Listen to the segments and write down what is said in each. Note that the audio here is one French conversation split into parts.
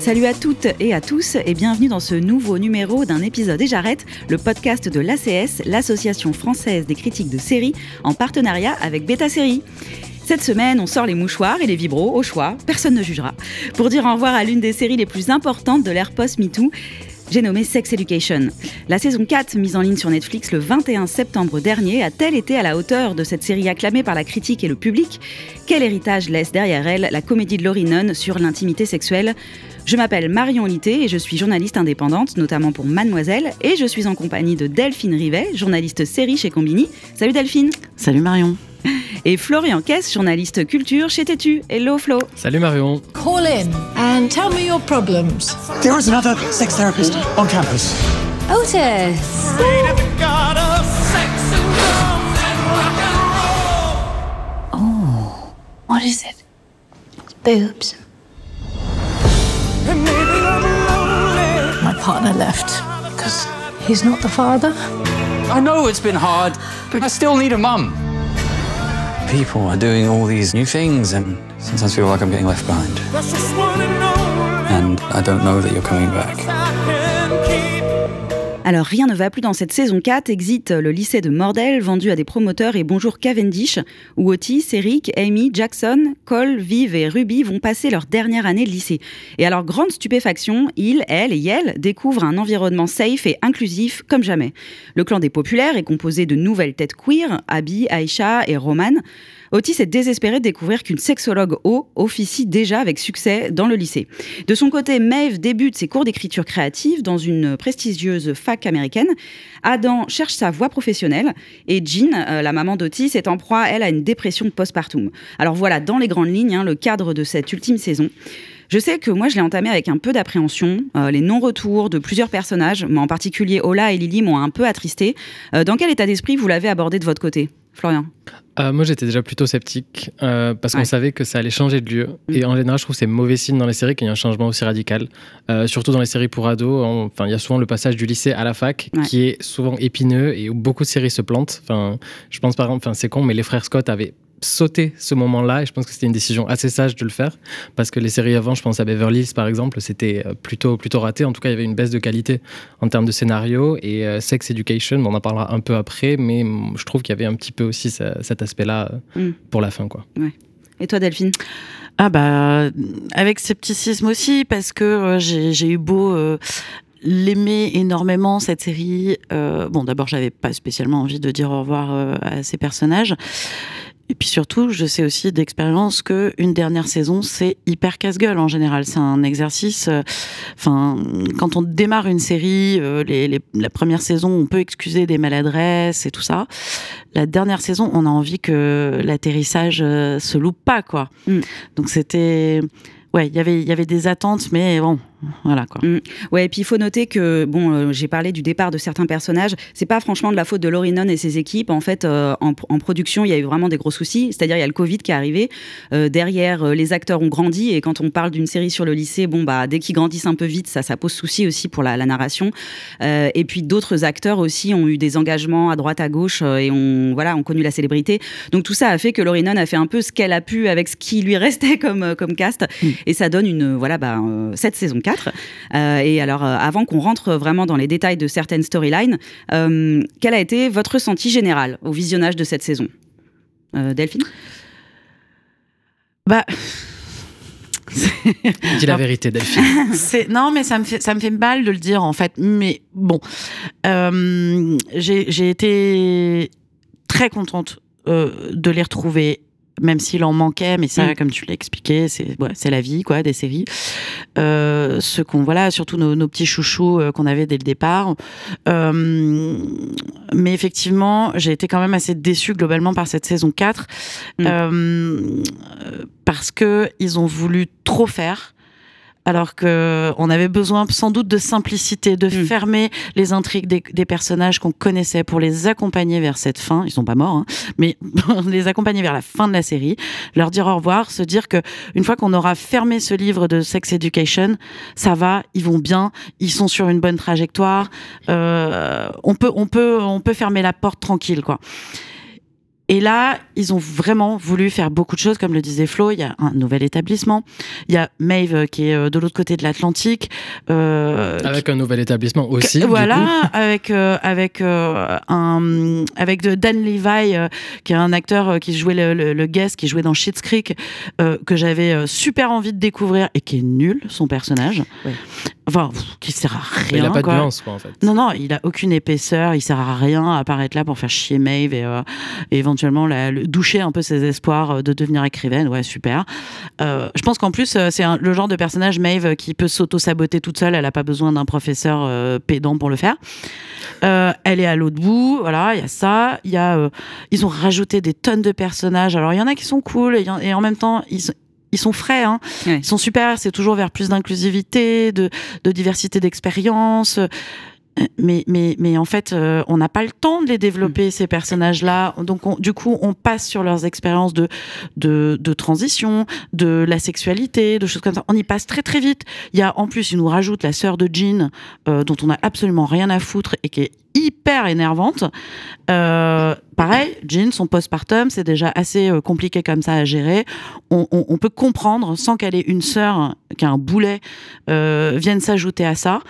Salut à toutes et à tous et bienvenue dans ce nouveau numéro d'un épisode et j'arrête, le podcast de l'ACS, l'association française des critiques de séries, en partenariat avec Beta Série. Cette semaine, on sort les mouchoirs et les vibros au choix, personne ne jugera, pour dire au revoir à l'une des séries les plus importantes de l'ère post-MeToo. J'ai nommé Sex Education. La saison 4, mise en ligne sur Netflix le 21 septembre dernier, a-t-elle été à la hauteur de cette série acclamée par la critique et le public? Quel héritage laisse derrière elle la comédie de Laurie Nunn sur l'intimité sexuelle? Je m'appelle Marion Litté et je suis journaliste indépendante, notamment pour Mademoiselle, et je suis en compagnie de Delphine Rivet, journaliste série chez Combini. Salut Delphine Salut Marion. Et Florian Kess, journaliste culture chez Tétu. Hello Flo Salut Marion. Call in and tell me your problems. There was another sex therapist on campus. Otis. What is it? Boobs. My partner left because he's not the father. I know it's been hard, but I still need a mum. People are doing all these new things, and sometimes feel like I'm getting left behind. And I don't know that you're coming back. Alors rien ne va plus dans cette saison 4, exit le lycée de Mordel, vendu à des promoteurs et bonjour Cavendish, où Otis, Eric, Amy, Jackson, Cole, Viv et Ruby vont passer leur dernière année de lycée. Et alors grande stupéfaction, ils, elle et Yel découvrent un environnement safe et inclusif comme jamais. Le clan des populaires est composé de nouvelles têtes queer, Abby, Aisha et Roman. Otis est désespéré de découvrir qu'une sexologue O officie déjà avec succès dans le lycée. De son côté, Maeve débute ses cours d'écriture créative dans une prestigieuse fac américaine. Adam cherche sa voie professionnelle et Jean, euh, la maman d'Otis, est en proie, elle, à une dépression postpartum. Alors voilà, dans les grandes lignes, hein, le cadre de cette ultime saison. Je sais que moi, je l'ai entamé avec un peu d'appréhension. Euh, les non-retours de plusieurs personnages, mais en particulier Ola et Lily, m'ont un peu attristé. Euh, dans quel état d'esprit vous l'avez abordé de votre côté? Florian Euh, moi, j'étais déjà plutôt sceptique euh, parce qu'on savait que ça allait changer de lieu. Mm. Et en général, je trouve que c'est mauvais signe dans les séries qu'il y ait un changement aussi radical. Euh, surtout dans les séries pour ados. Enfin, il y a souvent le passage du lycée à la fac Ouais. qui est souvent épineux et où beaucoup de séries se plantent. Enfin, je pense par exemple, enfin, c'est con, mais les frères Scott avaient sauté ce moment-là et je pense que c'était une décision assez sage de le faire parce que les séries avant je pense à Beverly Hills par exemple c'était euh, plutôt plutôt raté en tout cas il y avait une baisse de qualité en termes de scénario et euh, Sex Education on en parlera un peu après mais je trouve qu'il y avait un petit peu aussi ce- cet aspect là Mm. pour la fin quoi Et toi Delphine? Ah bah avec scepticisme aussi parce que euh, j'ai eu beau euh, l'aimer énormément cette série. euh, bon d'abord j'avais pas spécialement envie de dire au revoir euh, à ces personnages. Et puis surtout, je sais aussi d'expérience que une dernière saison, c'est hyper casse-gueule en général. C'est un exercice. euh, Enfin, quand on démarre une série, euh, les, les- la première saison, on peut excuser des maladresses et tout ça. La dernière saison, on a envie que l'atterrissage euh, se loupe pas, quoi. Mm. Donc c'était, ouais, il y avait, il y avait des attentes, mais bon, voilà quoi. Ouais, et puis il faut noter que, bon, euh, j'ai parlé du départ de certains personnages. C'est pas franchement de la faute de Laurie Nunn et ses équipes. En fait, euh, en, en production, il y a eu vraiment des gros soucis. C'est-à-dire, il y a le Covid qui est arrivé. Euh, derrière, les acteurs ont grandi. Et quand on parle d'une série sur le lycée, bon, bah, dès qu'ils grandissent un peu vite, ça, ça pose souci aussi pour la, la narration. Et puis d'autres acteurs aussi ont eu des engagements à droite, à gauche et ont, voilà, ont connu la célébrité. Donc tout ça a fait que Laurie Nunn a fait un peu ce qu'elle a pu avec ce qui lui restait comme, comme cast. Et ça donne une, voilà, bah, cette saison 4. Euh, et alors, euh, avant qu'on rentre vraiment dans les détails de certaines storylines, euh, quel a été votre ressenti général au visionnage de cette saison? Euh, Delphine? Bah. dis la vérité Delphine. C'est non mais ça me fait ça me fait mal de le dire en fait. Mais bon Euh, j'ai j'ai été très contente euh, de les retrouver même s'il en manquait, mais ça, Mm. comme tu l'as expliqué, c'est ouais, la vie, quoi, des séries. Euh, ce qu'on voilà, surtout nos, nos petits chouchous euh, qu'on avait dès le départ. Euh, mais effectivement, j'ai été quand même assez déçue globalement par cette saison 4 Mm. parce que ils ont voulu trop faire. Alors que on avait besoin sans doute de simplicité, de Mm. fermer les intrigues des, des personnages qu'on connaissait pour les accompagner vers cette fin. Ils sont pas morts, hein, mais les accompagner vers la fin de la série, leur dire au revoir, se dire que une fois qu'on aura fermé ce livre de Sex Education, ça va, ils vont bien, ils sont sur une bonne trajectoire. euh, on peut, on peut, on peut fermer la porte tranquille, quoi. Et là, ils ont vraiment voulu faire beaucoup de choses, comme le disait Flo. Il y a un nouvel établissement. Il y a Maeve euh, qui est euh, de l'autre côté de l'Atlantique. euh, Avec un nouvel établissement aussi. du voilà, coup. avec euh, avec euh, un avec de Dan Levi euh, qui est un acteur euh, qui jouait le, le, le guest, qui jouait dans Schitt's Creek, euh, que j'avais euh, super envie de découvrir et qui est nul son personnage. Ouais. Enfin, pff, qui sert à rien. Mais il a pas quoi. de nuance, quoi, en fait. Non, non, il a aucune épaisseur, il sert à rien à paraître là pour faire chier Maeve et, euh, et éventuellement la, le- doucher un peu ses espoirs euh, de devenir écrivaine. Ouais, super. Euh, je pense qu'en plus, euh, c'est le genre de personnage, Maeve, qui peut s'auto-saboter toute seule, elle n'a pas besoin d'un professeur euh, pédant pour le faire. Euh, elle est à l'autre bout, voilà, il y a ça. Y a, ils ont rajouté des tonnes de personnages. Alors, il y en a qui sont cool et, en- et en même temps, ils, sont- ils sont frais, hein. Ouais. ils sont super. C'est toujours vers plus d'inclusivité, de, de diversité d'expérience. Mais, mais, mais en fait, euh, on n'a pas le temps de les développer, ces personnages-là. Donc, on- du coup, on passe sur leurs expériences de, de, de transition, de la sexualité, de choses comme ça. On y passe très, très vite. Il y a, en plus, ils nous rajoutent la sœur de Jean, euh, dont on n'a absolument rien à foutre et qui est hyper énervante. Euh, pareil, Jean, son postpartum, c'est déjà assez euh, compliqué comme ça à gérer. On, on- on peut comprendre, sans qu'elle ait une sœur qui a un boulet, euh, vienne s'ajouter à ça.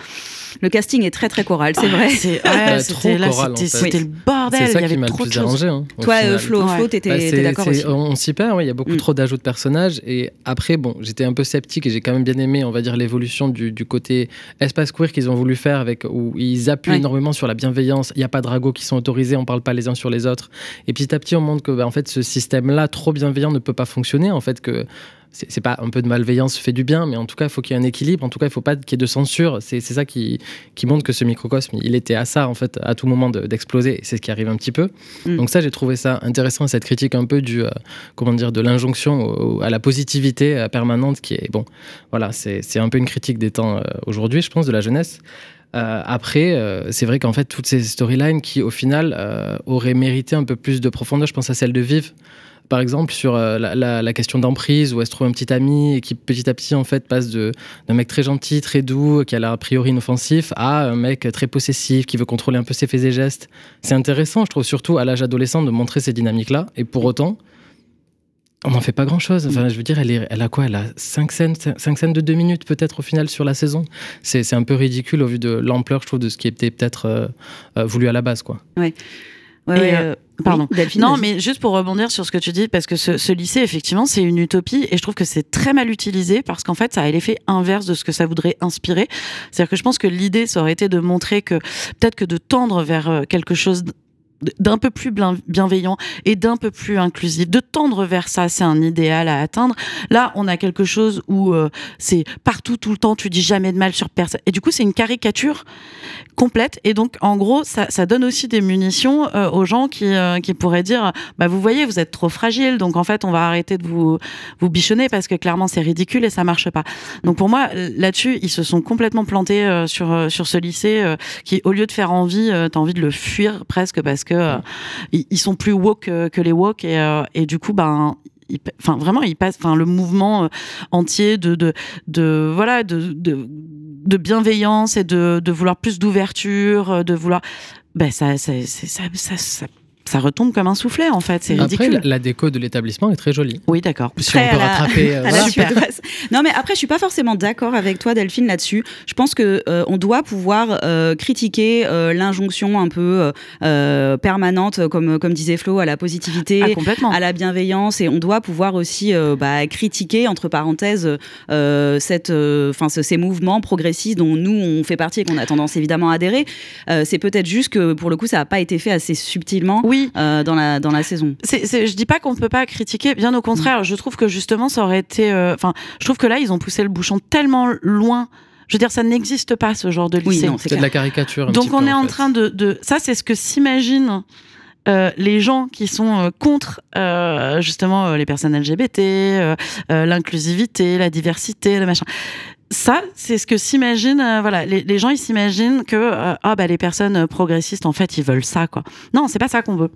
Le casting est très très choral, c'est vrai. C'est ouais, Bah, c'était trop là, choral, en c'était fait. c'était le bordel. C'est ça il y qui m'a le plus de hein, Toi, euh, final. Flo, Ouais. Flo, t'étais Bah, d'accord aussi. On s'y perd, ouais, il y a beaucoup Mm. trop d'ajouts de personnages. Et après, bon, j'étais un peu sceptique et j'ai quand même bien aimé, on va dire, l'évolution du, du côté espace queer qu'ils ont voulu faire, avec, où ils appuient Ouais. énormément sur la bienveillance. Il n'y a pas de ragots qui sont autorisés, on parle pas les uns sur les autres. Et petit à petit, on montre que bah, en fait, ce système-là, trop bienveillant, ne peut pas fonctionner. En fait, que c'est pas un peu de malveillance fait du bien, mais en tout cas, il faut qu'il y ait un équilibre. En tout cas, il faut pas qu'il y ait de censure. C'est ça qui, qui montre que ce microcosme, il était à ça, en fait, à tout moment de- d'exploser. et c'est ce qui arrive un petit peu. Mm. Donc ça, j'ai trouvé ça intéressant, cette critique un peu du, euh, comment dire, de l'injonction à la positivité euh, permanente, qui est, bon, voilà, c'est c'est un peu une critique des temps euh, aujourd'hui, je pense, de la jeunesse. Euh, après, euh, c'est vrai qu'en fait, toutes ces storylines qui, au final, euh, auraient mérité un peu plus de profondeur, je pense à celle de Vive, par exemple, sur euh, la, question d'emprise, où elle se trouve un petit ami et qui petit à petit en fait passe de- d'un mec très gentil, très doux, qui a l'air a priori inoffensif, à un mec très possessif, qui veut contrôler un peu ses faits et gestes. C'est intéressant, je trouve, surtout à l'âge adolescent, de montrer ces dynamiques-là. Et pour autant, on n'en fait pas grand-chose. Enfin, je veux dire, elle, a quoi? Elle a 5 scènes, cinq scènes de 2 minutes peut-être au final sur la saison. C'est c'est un peu ridicule au vu de l'ampleur, je trouve, de ce qui était peut-être euh, euh, voulu à la base. quoi. Ouais, Et, ouais, euh, euh, pardon. oui, Delphine, Non, mais juste pour rebondir sur ce que tu dis, parce que ce, ce lycée, effectivement, c'est une utopie et je trouve que c'est très mal utilisé parce qu'en fait, ça a l'effet inverse de ce que ça voudrait inspirer. C'est-à-dire que je pense que l'idée, ça aurait été de montrer que peut-être que de tendre vers euh, quelque chose d'un peu plus bienveillant et d'un peu plus inclusif. De tendre vers ça, c'est un idéal à atteindre. Là, on a quelque chose où euh, c'est partout, tout le temps, tu dis jamais de mal sur personne. Et du coup, c'est une caricature complète. Et donc, en gros, ça, donne aussi des munitions euh, aux gens qui, euh, pourraient dire, bah, vous voyez, vous êtes trop fragile, donc en fait, on va arrêter de vous, vous bichonner parce que clairement, c'est ridicule et ça marche pas. Donc, pour moi, là-dessus, ils se sont complètement plantés sur, ce lycée qui, au lieu de faire envie, euh, t'as envie de le fuir presque parce que euh, ils, ils sont plus woke que les woke et, euh, et du coup, ben, enfin vraiment il passe enfin le mouvement euh, entier de de, de voilà de, de de bienveillance et de, vouloir plus d'ouverture de vouloir ben ça ça, ça, ça ça retombe comme un soufflet en fait c'est Après, ridicule la, la déco de l'établissement est très jolie. oui d'accord Si Très on peut la- rattraper. euh, voilà. Non, mais après, je suis pas forcément d'accord avec toi, Delphine, là-dessus. Je pense que euh, on doit pouvoir euh, critiquer euh, l'injonction un peu permanente, comme comme disait Flo, à la positivité. Ah, complètement à la bienveillance et on doit pouvoir aussi euh, bah, critiquer entre parenthèses euh, cette enfin ces mouvements progressistes dont nous on fait partie et qu'on a tendance évidemment à adhérer Euh, c'est peut-être juste que pour le coup ça n'a pas été fait assez subtilement oui euh, dans la dans la saison c'est, c'est- je dis pas qu'on ne peut pas critiquer, bien au contraire. Je trouve que justement, ça aurait été. euh, Enfin, je trouve que là, ils ont poussé le bouchon tellement loin. Je veux dire, ça n'existe pas ce genre de lycée. oui non c'est C'est de la caricature. un Donc petit on peu, est en fait. train de, de- ça c'est ce que s'imaginent euh, les gens qui sont euh, contre euh, justement euh, les personnes LGBT, euh, euh, l'inclusivité, la diversité, le machin. Ça, c'est ce que s'imaginent, euh, voilà, les, gens ils s'imaginent que euh, ah bah les personnes euh, progressistes en fait ils veulent ça quoi. Non, c'est pas ça qu'on veut.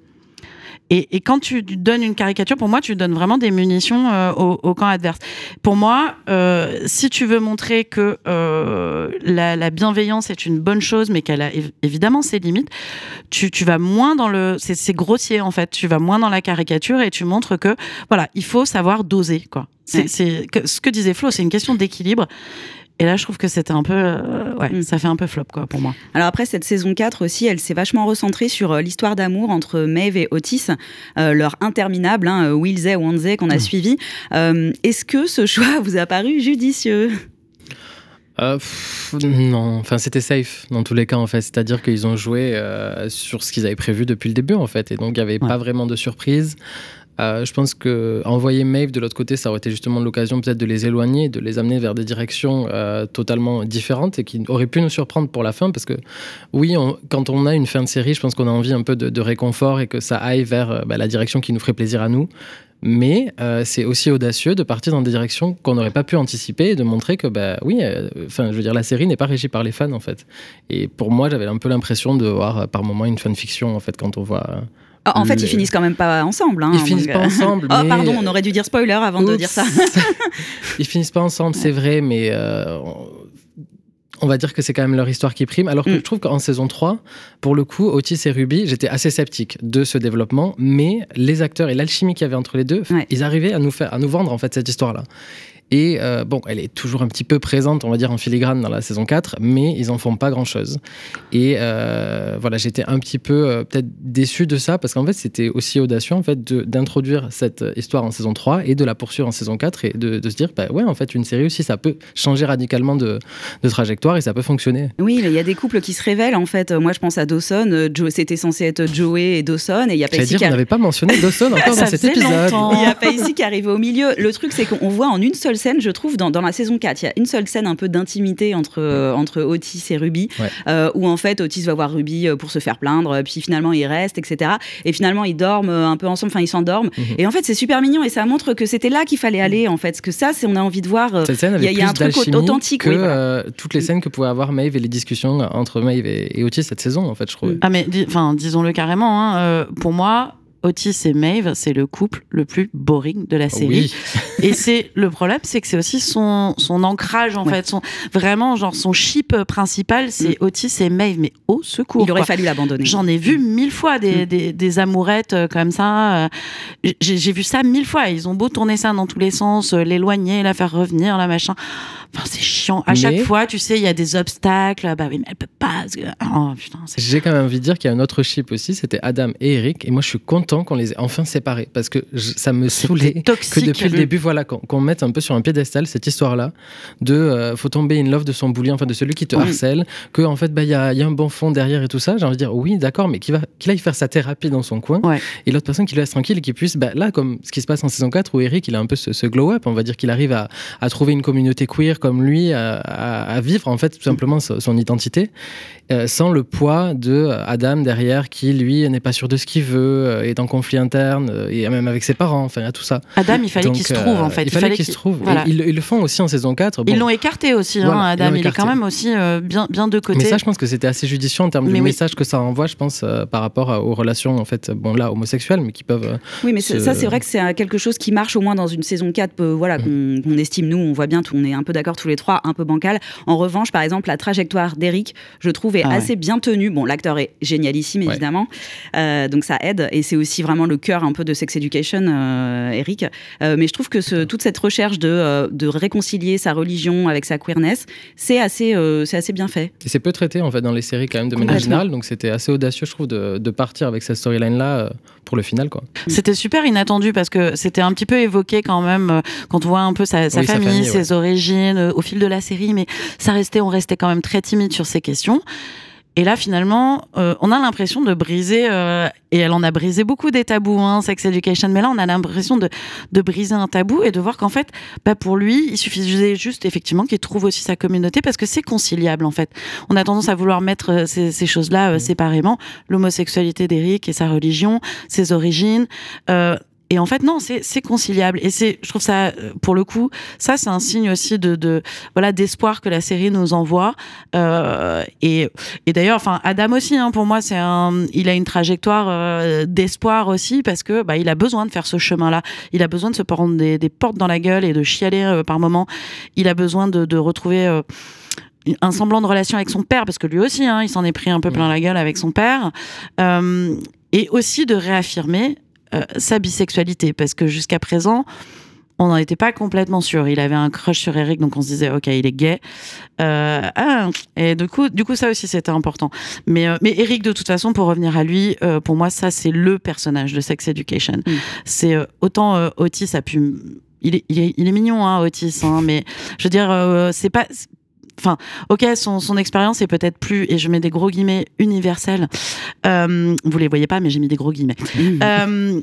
Et, et quand tu donnes une caricature, pour moi, tu donnes vraiment des munitions euh, au, au camp adverse. Pour moi, euh, si tu veux montrer que euh, la, la bienveillance est une bonne chose, mais qu'elle a év- évidemment ses limites, tu, tu vas moins dans le, c'est grossier en fait. Tu vas moins dans la caricature et tu montres que voilà, il faut savoir doser quoi. C'est Ouais. ce que disait Flo, c'est une question d'équilibre. Et là, je trouve que c'était un peu, euh, ouais, Mm. ça fait un peu flop quoi pour moi. Alors après, cette saison 4 aussi, elle s'est vachement recentrée sur euh, l'histoire d'amour entre Maeve et Otis, euh, leur interminable, hein, Wilsey Wanzey qu'on a suivi. Euh, Est-ce que ce choix vous a paru judicieux? Euh, pff, non, enfin c'était safe dans tous les cas en fait, c'est-à-dire qu'ils ont joué euh, sur ce qu'ils avaient prévu depuis le début en fait, et donc il n'y avait Ouais. pas vraiment de surprise. Euh, je pense que envoyer Maeve de l'autre côté, ça aurait été justement l'occasion peut-être de les éloigner, de les amener vers des directions euh, totalement différentes et qui auraient pu nous surprendre pour la fin, parce que oui, quand on a une fin de série, je pense qu'on a envie un peu de, réconfort et que ça aille vers euh, bah, la direction qui nous ferait plaisir à nous. Mais c'est aussi audacieux de partir dans des directions qu'on n'aurait pas pu anticiper et de montrer que, bah oui, enfin, je veux dire, la série n'est pas régie par les fans, en fait. Et pour moi, j'avais un peu l'impression de voir par moment une fanfiction, en fait, quand on voit. Ah, En fait, ils finissent quand même pas ensemble. hein, Ils finissent pas euh, ensemble. Oh, pardon, on aurait dû dire spoiler avant de dire ça. Ils finissent pas ensemble, c'est vrai, mais euh, on- on va dire que c'est quand même leur histoire qui prime. Alors que Mm. je trouve qu'en saison 3, pour le coup, Otis et Ruby, j'étais assez sceptique de ce développement, mais les acteurs et l'alchimie qu'il y avait entre les deux, Ouais. ils arrivaient à nous faire, à nous vendre en fait cette histoire-là. Et euh, bon, elle est toujours un petit peu présente, on va dire, en filigrane dans la saison 4, mais ils en font pas grand-chose. Et euh, voilà, j'étais un petit peu euh, peut-être déçu de ça, parce qu'en fait, c'était aussi audacieux en fait, d'introduire cette histoire en saison 3 et de la poursuivre en saison 4 et de, de se dire, bah ouais, en fait, une série aussi, ça peut changer radicalement de, de trajectoire et ça peut fonctionner. Oui, il y a des couples qui se révèlent en fait. Moi, je pense à Dawson. Joe, c'était censé être Joey et Dawson, et il y a Pacey dire, qui on a- n'avait pas mentionné Dawson encore Ça dans cet épisode. Il y a Pacey qui arrive au milieu. Le truc, c'est qu'on voit en une seule scène, je trouve, dans, dans la saison 4, il y a une seule scène un peu d'intimité entre, euh, entre Otis et Ruby, Ouais. euh, où en fait Otis va voir Ruby euh, pour se faire plaindre, puis finalement il reste, etc. Et finalement ils dorment un peu ensemble, enfin ils s'endorment. Mhm. Et en fait c'est super mignon et ça montre que c'était là qu'il fallait aller, en fait. Parce que ça, c'est on a envie de voir. euh, Cette scène Il y avait a- y a un plus truc authentique, que oui, voilà. euh, toutes les scènes que pouvaient avoir Maeve et les discussions entre Maeve et, et Otis cette saison, en fait, je trouve. Ah mais di- enfin disons-le carrément. hein, euh, pour moi, Otis et Maeve, c'est le couple le plus boring de la série. Oui, Et c'est le problème, c'est que c'est aussi son, son ancrage en Ouais. fait, son vraiment genre son chip principal, c'est Otis et Maeve. Mais au secours. il aurait quoi. fallu l'abandonner. J'en ai vu mille fois des, Mm. des, des amourettes euh, comme ça. euh, J'ai j'ai vu ça mille fois. Ils ont beau tourner ça dans tous les sens, euh, l'éloigner, la faire revenir, la machin. Enfin, c'est chiant. À Mais- chaque fois, tu sais, il y a des obstacles. Bah oui, mais elle peut pas. Oh J'ai quand même envie de dire qu'il y a un autre chip aussi, c'était Adam et Eric. Et moi, je suis content qu'on les ait enfin séparés parce que je- ça me saoulait que depuis le début, voilà, qu'on mette un peu sur un piédestal cette histoire-là de euh, faut tomber in love de son bully, enfin de celui qui te Oui. harcèle, que en fait, bah, il y, a, il y a un bon fond derrière et tout ça. J'ai envie de dire oui, d'accord, mais qu'il va- qu'il aille faire sa thérapie dans son coin Ouais. et l'autre personne qui le laisse tranquille et qui puisse, bah, là, comme ce qui se passe en saison 4 où Eric, il a un peu ce, ce glow-up, on va dire qu'il arrive à, à trouver une communauté queer comme lui, à, vivre en fait tout simplement son, son identité, euh, sans le poids de Adam derrière qui, lui, n'est pas sûr de ce qu'il veut, euh, est en conflit interne, euh, et même avec ses parents, enfin, il y a tout ça. Adam, il fallait qu'il se trouve en fait. Il fallait qu'il se trouve. Voilà. Ils, ils le font aussi en saison 4. Ils l'ont écarté aussi, hein, Voilà, Adam. Il est quand même aussi euh, bien, bien de côté. Mais ça, je pense que c'était assez judicieux en termes Mais du oui. message que ça envoie, je pense, euh, par rapport aux relations, en fait, bon, là, homosexuelles, mais qui peuvent. euh, Oui, mais ça, c'est vrai que c'est quelque chose qui marche au moins dans une saison 4, euh, voilà, qu'on qu'on estime, nous, on voit bien, tout- on est un peu d'accord tous les trois, un peu bancal. En revanche, par exemple, la trajectoire d'Eric, je trouve, est Ah ouais. assez bien tenue. Bon, l'acteur est génialissime, Ouais. évidemment, euh, donc ça aide, et c'est aussi vraiment le cœur un peu de Sex Education, euh, Eric. Euh, mais je trouve que ce- toute cette recherche de, euh, de réconcilier sa religion avec sa queerness, c'est assez, euh, c'est assez bien fait. Et c'est peu traité en fait dans les séries quand même de manière générale, donc c'était assez audacieux je trouve de, de partir avec cette storyline là pour le final quoi. C'était super inattendu parce que c'était un petit peu évoqué quand même euh, quand on voit un peu sa, sa Oui, sa famille, famille, ses origines euh, au fil de la série, mais ça restait, on restait quand même très timide sur ces questions. Et là, finalement, euh, on a l'impression de briser, euh, et elle en a brisé beaucoup des tabous, hein, Sex Education, mais là, on a l'impression de, de briser un tabou et de voir qu'en fait, bah, pour lui, il suffisait juste effectivement qu'il trouve aussi sa communauté parce que c'est conciliable en fait. On a tendance à vouloir mettre ces, ces choses-là euh, séparément, l'homosexualité d'Eric et sa religion, ses origines. Et en fait, non, c'est conciliable. Et c'est, je trouve ça, euh, pour le coup, ça, c'est un signe aussi de, de voilà, d'espoir que la série nous envoie. Euh, et, et d'ailleurs, enfin, Adam aussi, hein, pour moi, c'est un, il a une trajectoire euh, d'espoir aussi parce que, bah, il a besoin de faire ce chemin-là. Il a besoin de se prendre des, des portes dans la gueule et de chialer euh, par moments. Il a besoin de, de retrouver. Un semblant de relation avec son père, parce que lui aussi, hein, il s'en est pris un peu plein la gueule avec son père, euh, et aussi de réaffirmer euh, sa bisexualité, parce que jusqu'à présent, on n'en était pas complètement sûr. Il avait un crush sur Eric, donc on se disait, ok, il est gay. Euh, ah, et du coup, du coup, ça aussi, c'était important. Mais, euh, mais Eric, de toute façon, pour revenir à lui, euh, pour moi, ça, c'est le personnage de Sex Education. C'est euh, autant Otis a pu. Il est, il est, il est mignon, hein, Otis, hein, mais je veux dire, euh, c'est pas. Enfin, ok, son, son expérience est peut-être plus, et je mets des gros guillemets, universelle. Euh, vous les voyez pas, mais j'ai mis des gros guillemets. Euh,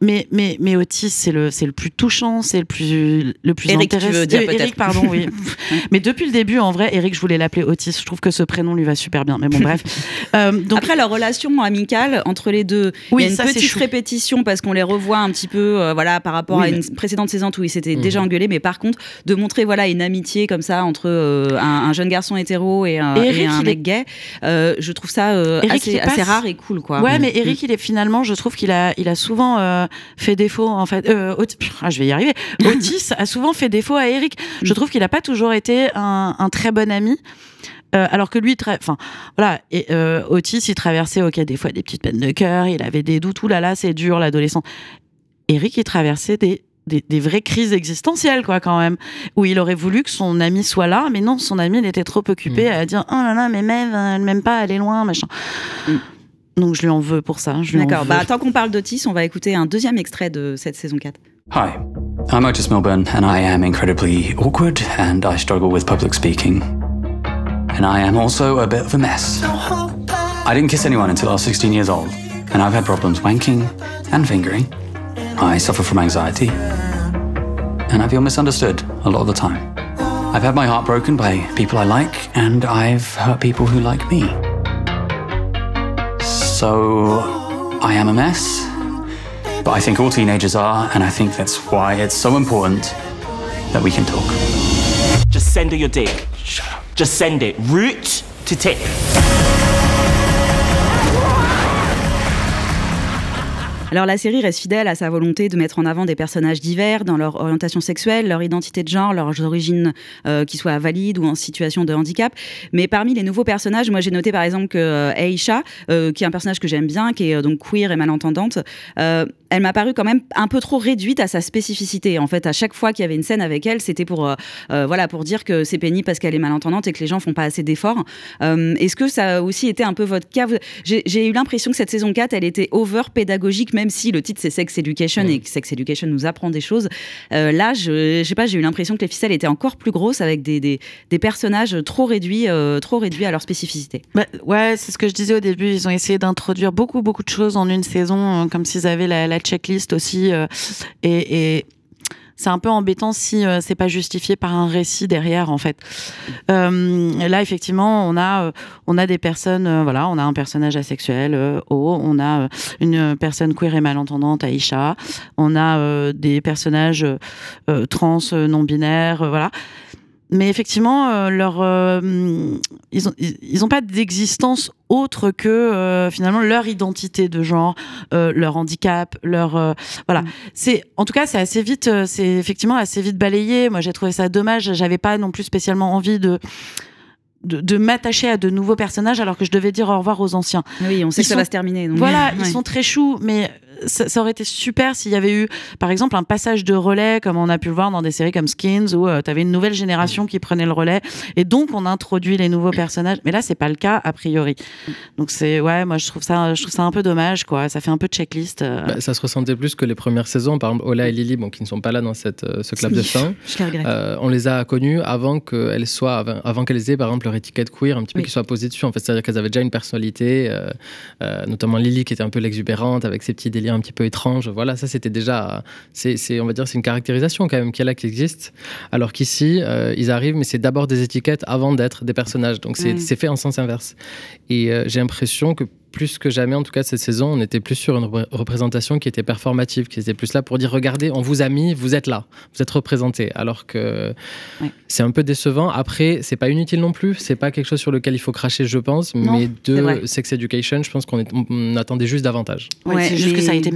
mais, mais, mais Otis, c'est le, c'est le plus touchant, c'est le plus, le plus Eric, tu intéressant. veux dire Euh. Eric, pardon, oui. mais depuis le début, en vrai, Eric, je voulais l'appeler Otis. Je trouve que ce prénom lui va super bien. Mais bon, bref. Euh, donc, Après, leur relation amicale entre les deux, Oui, il y a une ça, petite répétition parce qu'on les revoit un petit peu euh, voilà, par rapport Oui, à mais- une précédente saison où ils s'étaient Mhm. déjà engueulés. Mais par contre, de montrer voilà, une amitié comme ça entre euh, un, un jeune garçon hétéro et un, Et et Eric, un il mec est- gay, je trouve ça Eric, assez, rare et cool. Quoi. Ouais, Mm. mais Eric, il est finalement, je trouve qu'il a, il a souvent fait défaut en fait. Euh, ah, je vais y arriver. Otis a souvent fait défaut à Eric. Je trouve qu'il a pas toujours été un, un très bon ami. Euh, alors que lui, enfin voilà, et, euh, Otis, il traversait, ok, des fois des petites peines de cœur, il avait des doutes, là là, c'est dur l'adolescent. Eric, il traversait des, des, des vraies crises existentielles, quoi, quand même, où il aurait voulu que son ami soit là, mais non, son ami, il était trop occupé à dire, oh là là, mais Mev, elle m'aime pas, elle est loin, machin. Donc je lui en veux pour ça. D'accord. Bah, tant qu'on parle d'Otis, on va écouter un deuxième extrait de cette saison 4. Hi, I'm Otis Milburn, and I am incredibly awkward, and I struggle with public speaking. And I am also a bit of a mess. I didn't kiss anyone until I was 16 years old, and I've had problems wanking and fingering. I suffer from anxiety, and I feel misunderstood a lot of the time. I've had my heart broken by people I like, and I've hurt people who like me. So, I am a mess. But I think all teenagers are, and I think that's why it's so important that we can talk. Just send her your dick. Just send it. Root to tip. Alors la série reste fidèle à sa volonté de mettre en avant des personnages divers dans leur orientation sexuelle, leur identité de genre, leurs origines euh, qui soient valides ou en situation de handicap. Mais parmi les nouveaux personnages, moi j'ai noté par exemple que euh, Aisha, euh, qui est un personnage que j'aime bien, qui est euh, donc queer et malentendante, euh, elle m'a paru quand même un peu trop réduite à sa spécificité. En fait, à chaque fois qu'il y avait une scène avec elle, c'était pour euh, euh, voilà pour dire que c'est pénible parce qu'elle est malentendante et que les gens font pas assez d'efforts. Euh, Est-ce que ça a aussi été un peu votre cas? J'ai eu l'impression que cette saison 4, elle était over pédagogique, même si le titre c'est Sex Education et que Sex Education nous apprend des choses. Euh, là, je, je sais pas, j'ai eu l'impression que les ficelles étaient encore plus grosses avec des, des, des personnages trop réduits, trop réduits à leur spécificité. Bah, ouais, c'est ce que je disais au début. Ils ont essayé d'introduire beaucoup, beaucoup de choses en une saison, comme s'ils avaient la, la checklist aussi. euh, et, c'est un peu embêtant si euh, c'est pas justifié par un récit derrière, en fait. Euh, là, effectivement, on a, euh, on a des personnes, voilà, on a un personnage asexuel, O, on a une personne queer et malentendante, Aïcha, on a des personnages trans, non binaires, voilà. Mais effectivement, euh, leur, euh, ils ont, ils, ont pas d'existence autre que euh, finalement leur identité de genre, euh, leur handicap, leur euh, voilà. C'est en tout cas c'est assez vite, euh, c'est effectivement assez vite balayé. Moi j'ai trouvé ça dommage. J'avais pas non plus spécialement envie de de, de m'attacher à de nouveaux personnages alors que je devais dire au revoir aux anciens. Oui, on sait Ils que ça va se terminer. donc- Voilà, Ouais. ils sont très choux, mais ça, ça aurait été super s'il y avait eu, par exemple, un passage de relais, comme on a pu le voir dans des séries comme Skins, où tu avais une nouvelle génération qui prenait le relais, et donc on introduit les nouveaux personnages. Mais là, c'est pas le cas, a priori. Donc c'est, ouais, moi je trouve ça, je trouve ça un peu dommage, quoi. Ça fait un peu checklist. euh. Bah, ça se ressentait plus que les premières saisons. Par exemple, Ola et Lily, bon, qui ne sont pas là dans cette, euh, ce club de fin. Les. Euh, on les a connues avant qu'elles soient, avant, avant qu'elles aient par exemple leur étiquette queer un petit peu Oui. qui soit posée dessus. En fait, c'est-à-dire qu'elles avaient déjà une personnalité, euh, euh, notamment Lily qui était un peu l'exubérante avec ses petits délires un petit peu étranges. Voilà, ça c'était déjà, c'est, on va dire, c'est une caractérisation quand même qui est là qui existe. Alors qu'ici, euh, ils arrivent, mais c'est d'abord des étiquettes avant d'être des personnages. Donc c'est, c'est fait en sens inverse. Et euh, j'ai l'impression que plus que jamais, en tout cas cette saison, on était plus sur une repré- représentation qui était performative, qui était plus là pour dire regardez, on vous a mis, vous êtes là, vous êtes représenté. Alors que Ouais. c'est un peu décevant. Après, c'est pas inutile non plus, c'est pas quelque chose sur lequel il faut cracher, je pense. Non, mais de Sex Education, je pense qu'on on attendait juste davantage. Ouais, Ouais, c'est juste que ça a été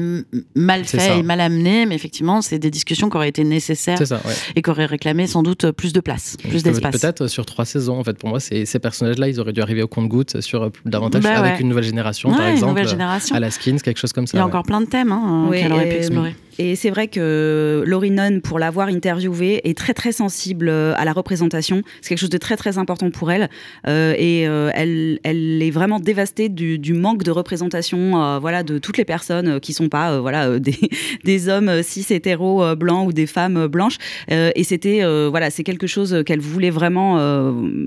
mal fait ça. et mal amené, mais effectivement, c'est des discussions qui auraient été nécessaires C'est ça, ouais. et qui auraient réclamé sans doute plus de place, plus d'espace. Peut-être sur trois saisons. En fait, pour moi, ces personnages-là, ils auraient dû arriver au compte-goutte sur davantage Bah avec ouais. une nouvelle génération, Ouais, par une exemple. nouvelle génération. À la Skins, quelque chose comme ça. Il y a ouais. encore plein de thèmes hein, Oui, qu'elle aurait pu explorer. Et c'est vrai que Laurie Nunn, pour l'avoir interviewée, est très très sensible euh, à la représentation. C'est quelque chose de très très important pour elle. Euh, et euh, elle, elle est vraiment dévastée du, manque de représentation voilà, de toutes les personnes qui sont pas voilà, des, des hommes cis hétéros blancs ou des femmes blanches. Et c'était voilà, c'est quelque chose qu'elle voulait vraiment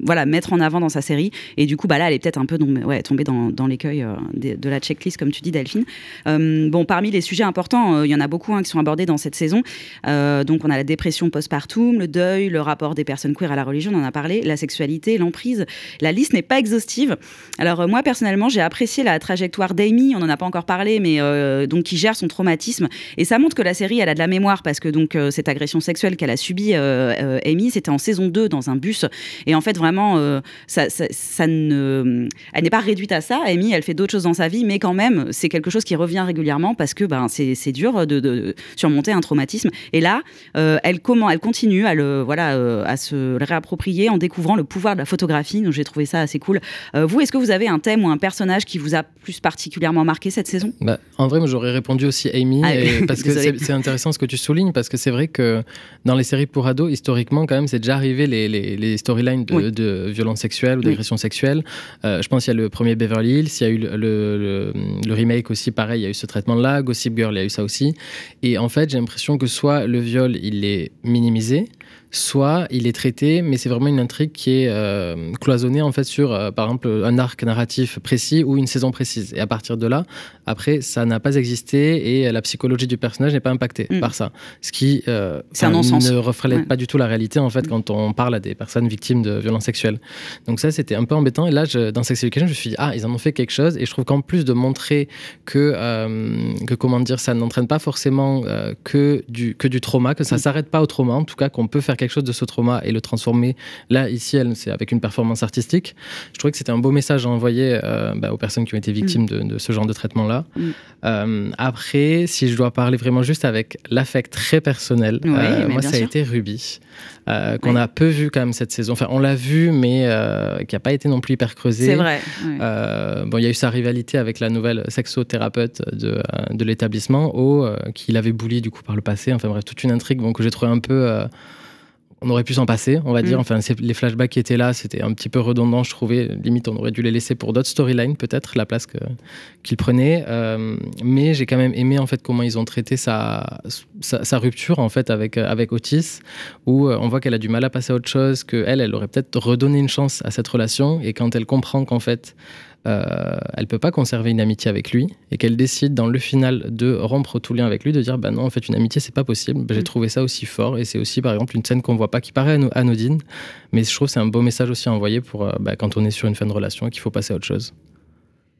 voilà, mettre en avant dans sa série. Et du coup, bah là, elle est peut-être un peu tombée, tombée dans, dans l'écueil de, de la checklist, comme tu dis, Delphine. Bon, parmi les sujets importants, il y en a beaucoup hein, qui sont abordés dans cette saison. Euh, donc, on a la dépression postpartum, le deuil, le rapport des personnes queer à la religion, on en a parlé, la sexualité, l'emprise. La liste n'est pas exhaustive. Alors, euh, moi, personnellement, j'ai apprécié la trajectoire d'Amy, on n'en a pas encore parlé, mais euh, donc qui gère son traumatisme. Et ça montre que la série, elle a de la mémoire parce que donc cette agression sexuelle qu'elle a subie, Amy, c'était en saison 2 dans un bus. Et en fait, vraiment, ça, ne, elle n'est pas réduite à ça. Amy, elle fait d'autres choses dans sa vie, mais quand même, c'est quelque chose qui revient régulièrement parce que ben, c'est dur de surmonter un traumatisme. Et là, euh, elle, comment, elle continue à, le, voilà, euh, à se le réapproprier en découvrant le pouvoir de la photographie. Donc, j'ai trouvé ça assez cool. Euh, vous, est-ce que vous avez un thème ou un personnage qui vous a plus particulièrement marqué cette saison? Bah, en vrai, moi, j'aurais répondu aussi Amy, Ah, et- parce que c'est intéressant ce que tu soulignes, parce que c'est vrai que dans les séries pour ados, historiquement, quand même, c'est déjà arrivé les, les, les storylines de, Oui. de violences sexuelles ou Oui. d'agressions sexuelles. Je pense qu'il y a le premier Beverly Hills, il y a eu le, le, le- le remake aussi, pareil, il y a eu ce traitement-là, Gossip Girl, il y a eu ça aussi. Et en fait, j'ai l'impression que soit le viol, il est minimisé, soit il est traité, mais c'est vraiment une intrigue qui est euh, cloisonnée en fait sur, euh, par exemple, un arc narratif précis ou une saison précise. Et à partir de là, après, ça n'a pas existé et la psychologie du personnage n'est pas impactée Mm. par ça. Ce qui euh, un ne reflète Ouais. pas du tout la réalité en fait quand on parle à des personnes victimes de violences sexuelles. Donc ça, c'était un peu embêtant. Et là, je- dans Sex Education, je me suis dit, ah, ils en ont fait quelque chose. Et je trouve qu'en plus de montrer que, euh, que comment dire, ça n'entraîne pas forcément euh, que, du, que du trauma, que ça s'arrête pas au trauma, en tout cas qu'on peut faire quelque chose de ce trauma et le transformer. Là, ici, elle, c'est avec une performance artistique. Je trouvais que c'était un beau message à envoyer euh, bah, aux personnes qui ont été victimes de, de ce genre de traitement-là. Mm. Euh, après, si je dois parler vraiment juste avec l'affect très personnel, Oui, euh, moi, ça a été Ruby, euh, qu'on a peu vu quand même cette saison. Enfin, on l'a vu, mais euh, qui n'a pas été non plus hyper creusé. C'est vrai. ouais. Euh, bon, il y a eu sa rivalité avec la nouvelle sexothérapeute de, de l'établissement, O, qui l'avait bully du coup par le passé. Enfin bref, toute une intrigue bon, que j'ai trouvé un peu. On aurait pu s'en passer, on va dire. Mm. Enfin, les flashbacks qui étaient là, c'était un petit peu redondant, je trouvais. Limite, on aurait dû les laisser pour d'autres storylines, peut-être, la place qu'ils prenaient. Euh, mais j'ai quand même aimé en fait comment ils ont traité sa, sa, sa rupture en fait avec, euh, avec Otis, où euh, on voit qu'elle a du mal à passer à autre chose, qu'elle, elle aurait peut-être redonné une chance à cette relation. Et quand elle comprend qu'en fait, euh, elle peut pas conserver une amitié avec lui et qu'elle décide dans le final de rompre tout lien avec lui, de dire bah non en fait une amitié c'est pas possible. Bah, J'ai Mm. trouvé ça aussi fort et c'est aussi par exemple une scène qu'on voit pas qui paraît ano- anodine, mais je trouve c'est un beau message aussi à envoyer pour euh, bah, quand on est sur une fin de relation et qu'il faut passer à autre chose.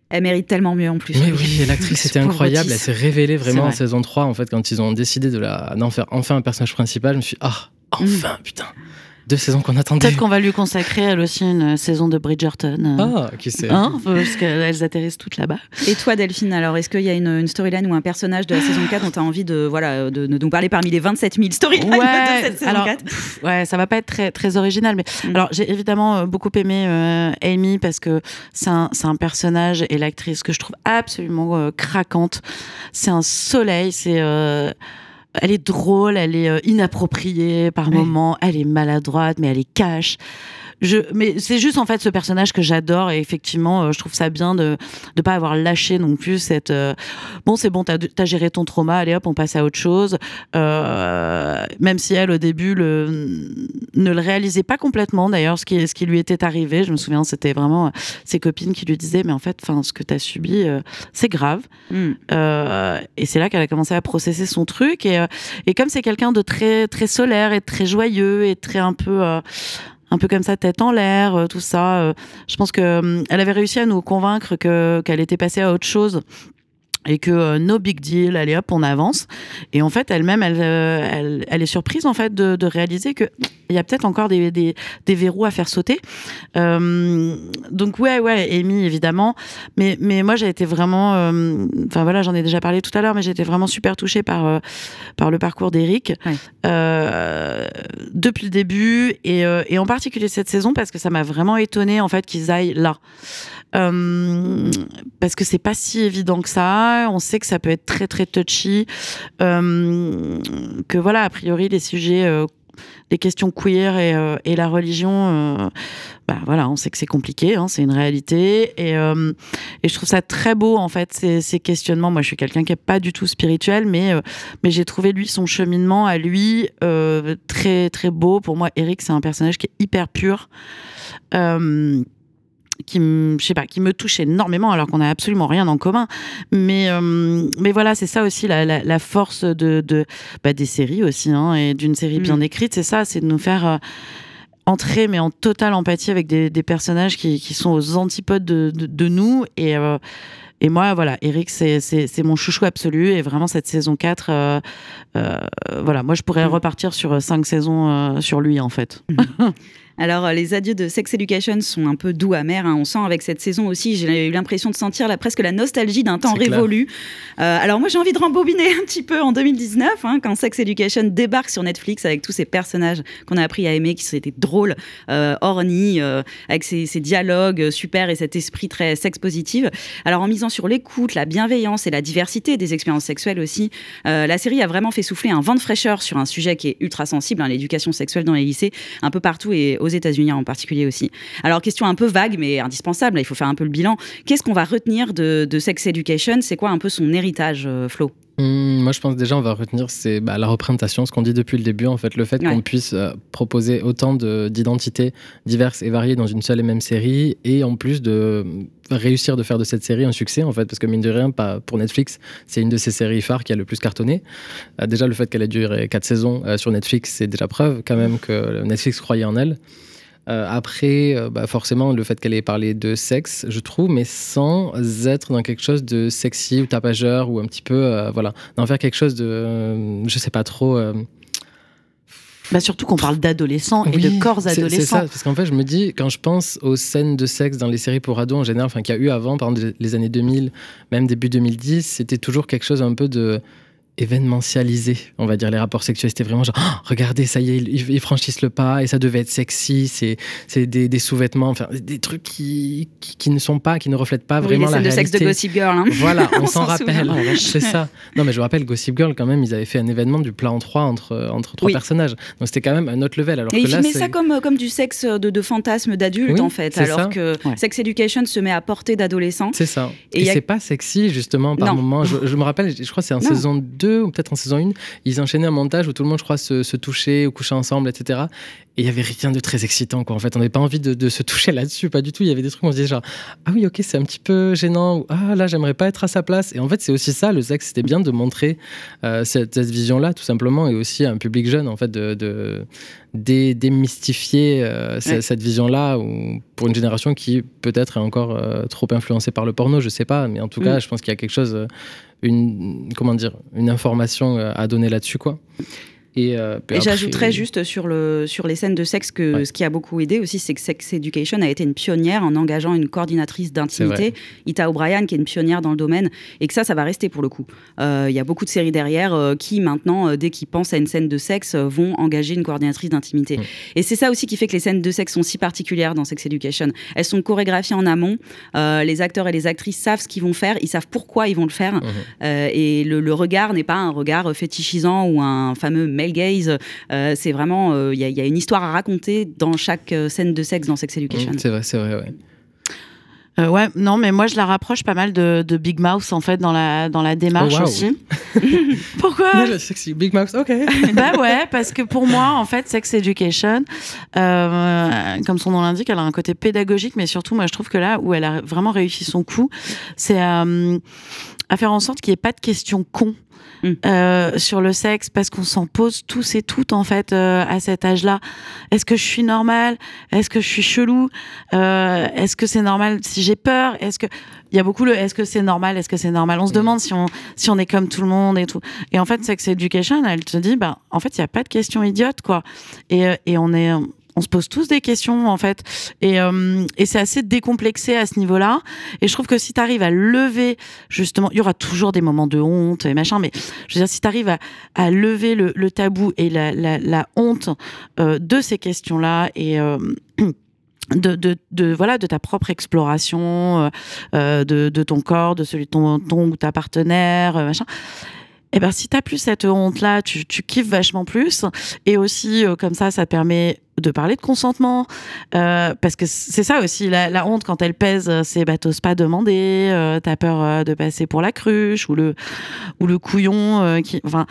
Elle mérite tellement mieux en plus. Mais oui, l'actrice était Pauvre incroyable, elle s'est révélée vraiment en saison 3 en fait quand ils ont décidé de la d'en faire enfin un personnage principal, je me suis dit, ah enfin putain deux saisons qu'on attendait. Peut-être qu'on va lui consacrer elle aussi une saison de Bridgerton. euh, Ah qui sait. hein, parce qu'elles atterrissent toutes là-bas. Et toi, Delphine, alors, est-ce qu'il y a une, une storyline ou un personnage de la saison 4 dont tu as envie de, voilà, de, de nous parler parmi les 27 000 storylines de cette saison alors, 4 pff, ouais, ça va pas être très, très original, mais Mm. alors j'ai évidemment euh, beaucoup aimé euh, Amy parce que c'est un, personnage et l'actrice que je trouve absolument euh, craquante. C'est un soleil, c'est. euh, elle est drôle, elle est euh, inappropriée par moments, elle est maladroite, mais elle est cash. Je, mais c'est juste en fait ce personnage que j'adore et effectivement euh, je trouve ça bien de de pas avoir lâché non plus cette euh, bon c'est bon t'as as géré ton trauma allez hop on passe à autre chose. Euh, même si elle au début le, ne le réalisait pas complètement d'ailleurs ce qui ce qui lui était arrivé je me souviens c'était vraiment ses copines qui lui disaient mais en fait ce que t'as subi euh, c'est grave. Mm. euh, et c'est là qu'elle a commencé à processer son truc. Et, et comme c'est quelqu'un de très très solaire et très joyeux et très un peu un peu comme ça, tête en l'air, euh, tout ça. euh, je pense que euh, elle avait réussi à nous convaincre que qu'elle était passée à autre chose et que euh, no big deal, allez hop, on avance. Et en fait, elle-même, elle, euh, elle, elle est surprise en fait de, de réaliser que il y a peut-être encore des, des, des verrous à faire sauter. Euh, donc ouais, ouais, Amy évidemment. Mais mais moi j'ai été vraiment, euh, enfin voilà, j'en ai déjà parlé tout à l'heure, mais j'ai été vraiment super touchée par par le parcours d'Eric depuis le début et, et en particulier cette saison parce que ça m'a vraiment étonnée en fait qu'ils aillent là. Euh, parce que c'est pas si évident que ça. On sait que ça peut être très très touchy. Euh, que voilà, a priori, les sujets, euh, les questions queer et, la religion, bah voilà, on sait que c'est compliqué, hein, c'est une réalité. Et, je trouve ça très beau en fait ces, questionnements. Moi, je suis quelqu'un qui est pas du tout spirituel, mais mais j'ai trouvé lui son cheminement à lui très très beau. Pour moi, Eric, c'est un personnage qui est hyper pur. Qui me, je sais pas, qui me touche énormément alors qu'on a absolument rien en commun. Mais, euh, mais voilà, c'est ça aussi la, la, la force de, de bah, des séries aussi, hein, et d'une série bien écrite, c'est ça, c'est de nous faire euh, entrer, mais en totale empathie avec des, des personnages qui, qui sont aux antipodes de, de, de nous. Et, euh, et moi, voilà, Eric, c'est mon chouchou absolu. Et vraiment, cette saison 4, euh, euh, voilà, moi, je pourrais repartir sur 5 saisons euh, sur lui, en fait. Alors, euh, les adieux de Sex Education sont un peu doux amers. hein. On sent avec cette saison aussi, j'ai eu l'impression de sentir là, presque la nostalgie d'un temps révolu. Euh, alors, moi, j'ai envie de rembobiner un petit peu en 2019, hein, quand Sex Education débarque sur Netflix avec tous ces personnages qu'on a appris à aimer, qui étaient drôles, euh, ornis, euh, avec ces, ces dialogues super et cet esprit très sex positive. Alors, en misant sur l'écoute, la bienveillance et la diversité des expériences sexuelles aussi, la série a vraiment fait souffler un vent de fraîcheur sur un sujet qui est ultra sensible, hein, l'éducation sexuelle dans les lycées, un peu partout et aux États-Unis en particulier aussi. Alors, question un peu vague mais indispensable, il faut faire un peu le bilan. Qu'est-ce qu'on va retenir de, Sex Education? C'est quoi un peu son héritage, euh, Flo? Hum, moi, je pense déjà, on va retenir c'est bah, la représentation, ce qu'on dit depuis le début, en fait, le fait Ouais. qu'on puisse euh, proposer autant de- d'identités diverses et variées dans une seule et même série, et en plus de réussir de faire de cette série un succès, en fait, parce que mine de rien, pas pour Netflix, c'est une de ces séries phares qui a le plus cartonné. Euh, déjà, le fait qu'elle ait duré quatre saisons euh, sur Netflix, c'est déjà preuve quand même que Netflix croyait en elle. Euh, après, euh, bah, forcément, le fait qu'elle ait parlé de sexe, je trouve, mais sans être dans quelque chose de sexy ou tapageur ou un petit peu, euh, voilà, d'en faire quelque chose de, je sais pas trop. Bah, surtout qu'on parle d'adolescents et de corps c'est- C'est adolescents. ça, parce qu'en fait, je me dis, quand je pense aux scènes de sexe dans les séries pour ados en général, enfin, qu'il y a eu avant, par exemple, les années 2000, même début 2010, c'était toujours quelque chose un peu de événementialisé, on va dire, les rapports sexuels. C'était vraiment genre, Oh, regardez, ça y est, ils, ils franchissent le pas et ça devait être sexy, c'est c'est des, des sous-vêtements, enfin, des trucs qui, qui, qui ne sont pas, qui ne reflètent pas Oui, vraiment la de sexe de réalité. Gossip Girl. hein. Voilà, on, On s'en rappelle. Oh c'est ça. Non, mais je me rappelle Gossip Girl, quand même, ils avaient fait un événement du plat en trois entre, entre trois Oui. personnages. Donc c'était quand même un autre level. Alors Et que il là, filmait c'est- ça comme, comme du sexe de, de fantasme d'adulte, Oui, en fait, alors ça. que Ouais. Sex Education se met à portée d'adolescents. C'est ça. Et Et, y a- c'est pas sexy, justement, par moment. Je, je me rappelle, je crois que c'est en Non. saison 2 ou peut-être en saison 1, ils enchaînaient un montage où tout le monde, je crois, se, se touchait ou couchait ensemble, etc. Et il y avait rien de très excitant, quoi. En fait, on n'avait pas envie de, de se toucher là-dessus, pas du tout. Il y avait des trucs où on se disait genre, ah oui, ok, c'est un petit peu gênant, ou ah là, j'aimerais pas être à sa place. Et en fait, c'est aussi ça, le sexe, c'était bien de montrer euh, cette, cette vision-là, tout simplement, et aussi à un public jeune, en fait, de, de dé- démystifier euh, Ouais. cette vision-là, ou pour une génération qui peut-être est encore euh, trop influencée par le porno, je sais pas, mais en tout Mm. cas, je pense qu'il y a quelque chose, une, comment dire, une information euh, à donner là-dessus, quoi. Et, euh, Et j'ajouterais juste sur, le, sur les scènes de sexe que Ouais. ce qui a beaucoup aidé aussi, c'est que Sex Education a été une pionnière en engageant une coordinatrice d'intimité, Ita O'Brien, qui est une pionnière dans le domaine, et que ça, ça va rester pour le coup. Euh, Il y a beaucoup de séries derrière euh, qui, maintenant, dès qu'ils pensent à une scène de sexe, vont engager une coordinatrice d'intimité. Et c'est ça aussi qui fait que les scènes de sexe sont si particulières dans Sex Education. Elles sont chorégraphiées en amont, les acteurs et les actrices savent ce qu'ils vont faire, ils savent pourquoi ils vont le faire, Mhm. et le, le regard n'est pas un regard fétichisant ou un fameux male gaze. Euh, c'est vraiment, euh, il y, a- il y a une histoire à raconter dans chaque euh, scène de sexe dans Sex Education. Mm, C'est vrai, c'est vrai, ouais. Euh, ouais, non, mais moi je la rapproche pas mal de, de Big Mouth en fait dans la dans la démarche Oh, wow. aussi. Pourquoi? Sexy, Big Mouth, ok. Bah ouais, parce que pour moi, en fait, Sex Education, euh, comme son nom l'indique, elle a un côté pédagogique, mais surtout, moi, je trouve que là où elle a vraiment réussi son coup, c'est euh, à faire en sorte qu'il n'y ait pas de questions cons. Euh, sur le sexe parce qu'on s'en pose tous et toutes en fait euh, à cet âge-là. Est-ce que je suis normale? Est-ce que je suis chelou? Euh, Est-ce que c'est normal si j'ai peur? Est-ce que il y a beaucoup le est-ce que c'est normal? Est-ce que c'est normal? On se demande si on si on est comme tout le monde et tout. Et en fait, Sex Education, elle te dit bah en fait, il y a pas de questions idiotes quoi. Et et on est on se pose tous des questions en fait et, euh, et c'est assez décomplexé à ce niveau-là et je trouve que si tu arrives à lever justement il y aura toujours des moments de honte et machin mais je veux dire si tu arrives à, lever le, tabou et la, honte euh, de ces questions-là et euh, de, voilà de ta propre exploration de, ton corps de celui de ton, ou ta partenaire machin et ben si t'as plus cette honte là, tu, kiffes vachement plus. Et aussi comme ça, ça permet de parler de consentement, euh, parce que c'est ça aussi la, la, honte quand elle pèse, c'est bah t'oses pas demander, euh, t'as peur euh, de passer pour la cruche ou le ou le couillon euh, qui, enfin.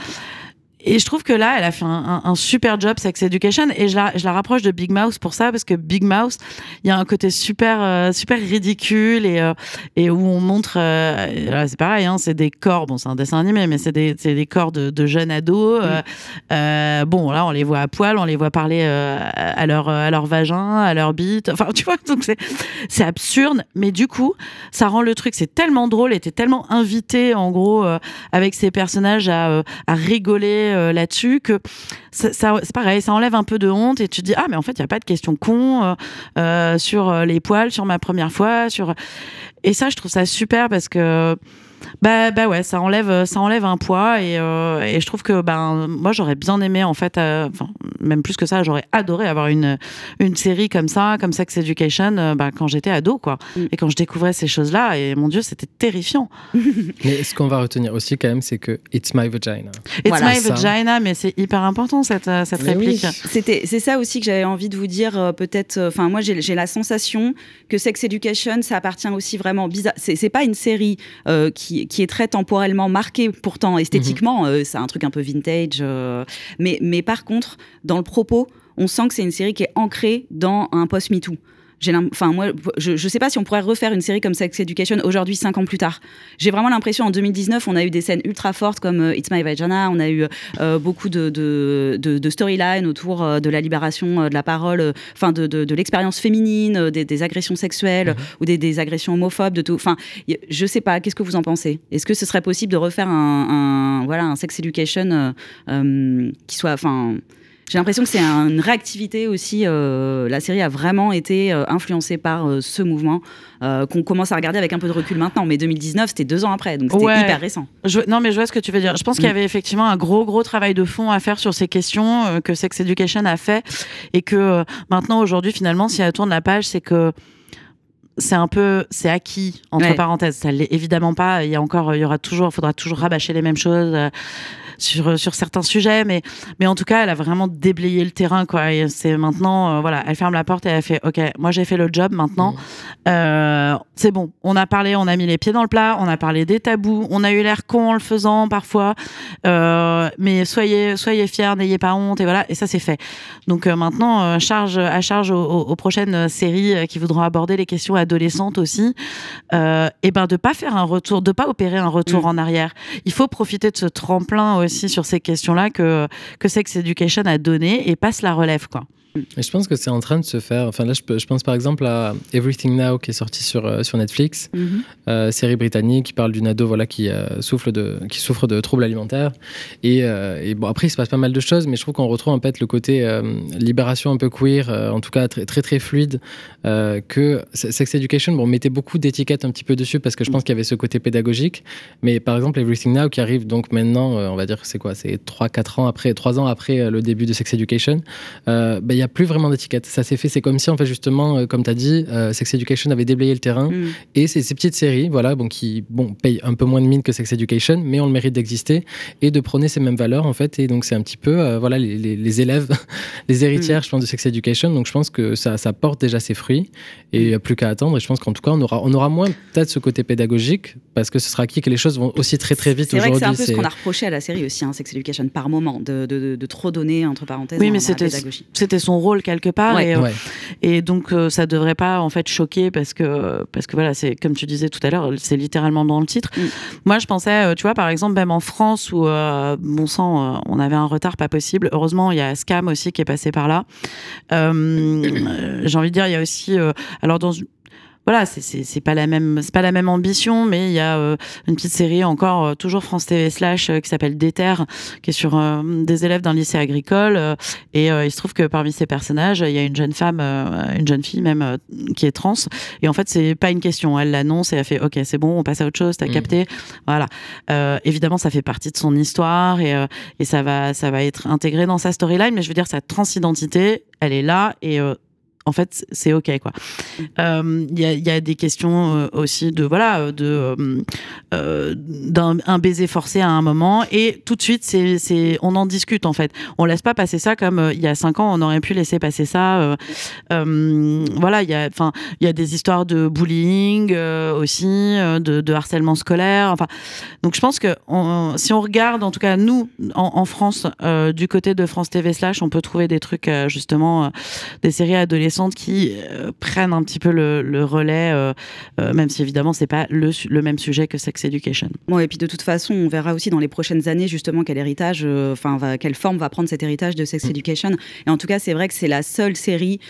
Et je trouve que là, elle a fait un, un, un, super job Sex Education et je la, je la rapproche de Big Mouse pour ça parce que Big Mouse, il y a un côté super euh, super ridicule et euh, et où on montre, euh, c'est pareil, hein, c'est des corps, bon c'est un dessin animé, mais c'est des corps de, de jeunes ados. Mm. bon là, on les voit à poil, on les voit parler à leur à leur vagin, à leur bite. Enfin, tu vois, donc c'est c'est absurde, mais du coup, ça rend le truc, c'est tellement drôle, et t'es tellement invité en gros avec ces personnages à à rigoler euh, là-dessus que ça, c'est pareil, ça enlève un peu de honte et tu te dis ah mais en fait il y a pas de question con euh, euh, sur les poils, sur ma première fois, sur et ça je trouve ça super parce que bah, bah ouais, ça enlève, ça enlève un poids et, je trouve que ben moi j'aurais bien aimé en fait, même plus que ça, j'aurais adoré avoir une une série comme ça, comme Sex Education, euh, bah, quand j'étais ado quoi. Mm. Et quand je découvrais ces choses là, et mon dieu, c'était terrifiant. mais ce qu'on va retenir aussi quand même, c'est que It's my vagina. It's voilà, my ça. vagina, mais c'est hyper important cette cette mais réplique. Oui. C'était c'est ça aussi que j'avais envie de vous dire peut-être. Enfin moi j'ai la sensation que Sex Education ça appartient aussi vraiment bizarre. C'est pas une série qui qui, est très temporellement marqué, pourtant esthétiquement, mmh. euh, c'est un truc un peu vintage. Euh, mais, mais par contre, dans le propos, on sent que c'est une série qui est ancrée dans un post-MeToo enfin moi, je, je sais pas si on pourrait refaire une série comme Sex Education aujourd'hui, cinq ans plus tard. J'ai vraiment l'impression en 2019, on a eu des scènes ultra fortes comme euh, It's My Vagina, on a eu euh, beaucoup de, de, de, de storylines autour euh, de la libération euh, de la parole, enfin de, de, l'expérience féminine, des, des, agressions sexuelles mm -hmm. ou des, des, agressions homophobes, de tout. Enfin, je sais pas. Qu'est-ce que vous en pensez? Est-ce que ce serait possible de refaire un, un voilà un Sex Education qui soit, enfin j'ai l'impression que c'est une réactivité aussi. Euh, la série a vraiment été euh, influencée par euh, ce mouvement euh, qu'on commence à regarder avec un peu de recul maintenant. Mais 2019, c'était deux ans après, donc c'était ouais. hyper récent. Je, non, mais je vois ce que tu veux dire. Je pense qu'il y avait effectivement un gros, gros travail de fond à faire sur ces questions que Sex Education a fait et que maintenant, aujourd'hui, finalement, si elle tourne la page, c'est que c'est un peu c'est acquis entre ouais. parenthèses ça l'est évidemment pas il y a encore il y aura toujours faudra toujours rabâcher les mêmes choses sur sur certains sujets mais mais en tout cas elle a vraiment déblayé le terrain quoi. C'est maintenant euh, voilà elle ferme la porte et elle fait ok moi j'ai fait le job maintenant. Mmh. euh, c'est bon. On a parlé on a mis les pieds dans le plat on a parlé des tabous on a eu l'air con en le faisant parfois. Euh, mais soyez soyez fiers n'ayez pas honte et voilà et ça c'est fait. Donc maintenant charge à charge aux, aux, prochaines séries qui voudront aborder les questions adolescentes aussi. Et ben de pas faire un retour de pas opérer un retour mmh. en arrière. Il faut profiter de ce tremplin aussi sur ces questions-là que, que Sex Education a donné et passe la relève, quoi. Et je pense que c'est en train de se faire. Enfin là, je, je, pense par exemple à Everything Now qui est sorti sur, euh, sur Netflix, mm -hmm. euh, série britannique qui parle d'une ado voilà, qui, euh, souffre de, qui souffre de troubles alimentaires. Et, et, bon, après, il se passe pas mal de choses, mais je trouve qu'on retrouve en fait le côté libération un peu queer, en tout cas très très, très fluide, que Sex Education bon, mettait beaucoup d'étiquettes un petit peu dessus parce que je pense qu'il y avait ce côté pédagogique. Mais par exemple, Everything Now qui arrive donc maintenant, on va dire, c'est quoi? C'est 3-4 ans après, 3 ans après le début de Sex Education. Ben, n'y a plus vraiment d'étiquette. Ça s'est fait, c'est comme si, en fait, justement, euh, comme tu as dit, euh, Sex Education avait déblayé le terrain. Mm. Et c'est ces petites séries, voilà, bon, qui bon, payent un peu moins de mine que Sex Education, mais ont le mérite d'exister et de prôner ces mêmes valeurs, en fait. Et donc, c'est un petit peu, euh, voilà, les, les, les, élèves, les héritières, mm. je pense, de Sex Education. Donc, je pense que ça, ça porte déjà ses fruits et il n'y a plus qu'à attendre. Et je pense qu'en tout cas, on aura, on aura moins peut-être ce côté pédagogique parce que ce sera acquis que les choses vont aussi très, très vite aujourd'hui. C'est un peu ce qu'on a reproché à la série aussi, hein, Sex Education, par moment, de, de, de, de trop donner, entre parenthèses, oui, mais c'était, c'était son son rôle quelque part. Ouais. Et, euh, Ouais. et donc, euh, ça devrait pas en fait choquer parce que, parce que voilà, c'est comme tu disais tout à l'heure, c'est littéralement dans le titre. Mm. Moi, je pensais, euh, tu vois, par exemple, même en France où, euh, bon sang, on avait un retard pas possible. Heureusement, il y a Scam aussi qui est passé par là. Euh, J'ai envie de dire, il y a aussi, alors dans voilà, c'est- pas la même, c'est pas la même ambition, mais il y a euh, une petite série encore euh, toujours France TV slash euh, qui s'appelle Déter, qui est sur euh, des élèves d'un lycée agricole, euh, et euh, il se trouve que parmi ces personnages, il y a une jeune femme, euh, une jeune fille même euh, qui est trans, et en fait c'est pas une question, elle l'annonce et elle fait ok c'est bon, on passe à autre chose, t'as Mhm. capté, voilà. Euh, évidemment ça fait partie de son histoire et euh, et ça va ça va être intégré dans sa storyline, mais je veux dire sa transidentité, elle est là et euh, en fait, c'est ok quoi. Euh, Il y, a, des questions euh, aussi de voilà de euh, d'un un baiser forcé à un moment et tout de suite c'est on en discute en fait. On laisse pas passer ça comme il y a cinq ans on aurait pu laisser passer ça. voilà il y a enfin il y a des histoires de bullying aussi de, harcèlement scolaire. Enfin donc je pense que si on regarde en tout cas nous en, en France du côté de France TV slash on peut trouver des trucs justement des séries adolescentes qui euh, prennent un petit peu le, le relais, euh, euh, même si évidemment c'est pas le, le même sujet que Sex Education. Bon, et puis de toute façon, on verra aussi dans les prochaines années justement quel héritage, enfin quelle forme va prendre cet héritage de Sex Education. Et en tout cas, c'est vrai que c'est la seule série